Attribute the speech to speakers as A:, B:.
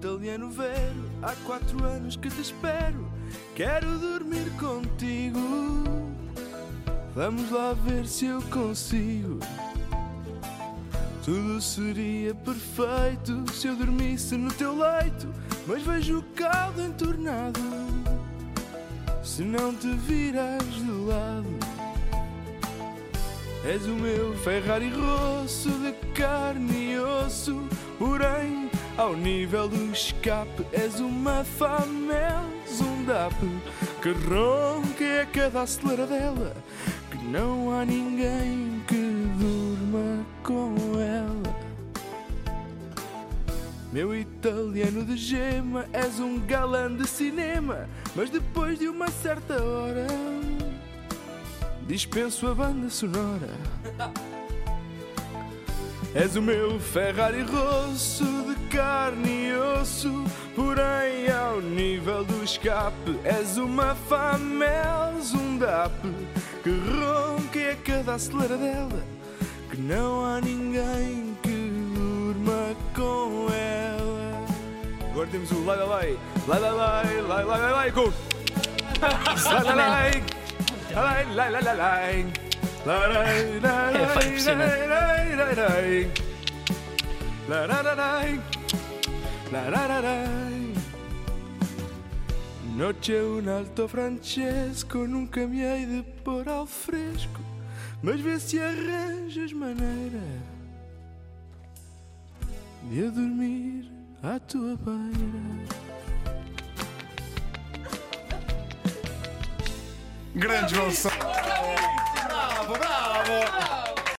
A: italiano vero. Há quatro anos que te espero. Quero dormir contigo. Vamos lá ver se eu consigo. Tudo seria perfeito se eu dormisse no teu leito. Mas vejo o caldo entornado. Se não te viras de lado. És o meu Ferrari rosso de carne e osso. Porém, ao nível do escape, és uma famel, um DAP que ronca a cada aceleradela. Que não há ninguém que durma com ela. Meu italiano de gema, és um galã de cinema. Mas depois de uma certa hora, dispenso a banda sonora. És o meu Ferrari rosso de carne e osso, porém ao nível do escape és uma famel, um DAP que ronca a cada aceleradela, que não há ninguém que durma com ela. Agora temos o lai lai, lai lai lai, lai lai lai lai, com lai lai lai, lai lai lai lai lai.
B: É, foi impressionante.
A: Noche un alto francesco, nunca me hei de pôr ao fresco, mas vê se arranjas maneira de eu dormir à tua beira.
C: Grande Gonçalo.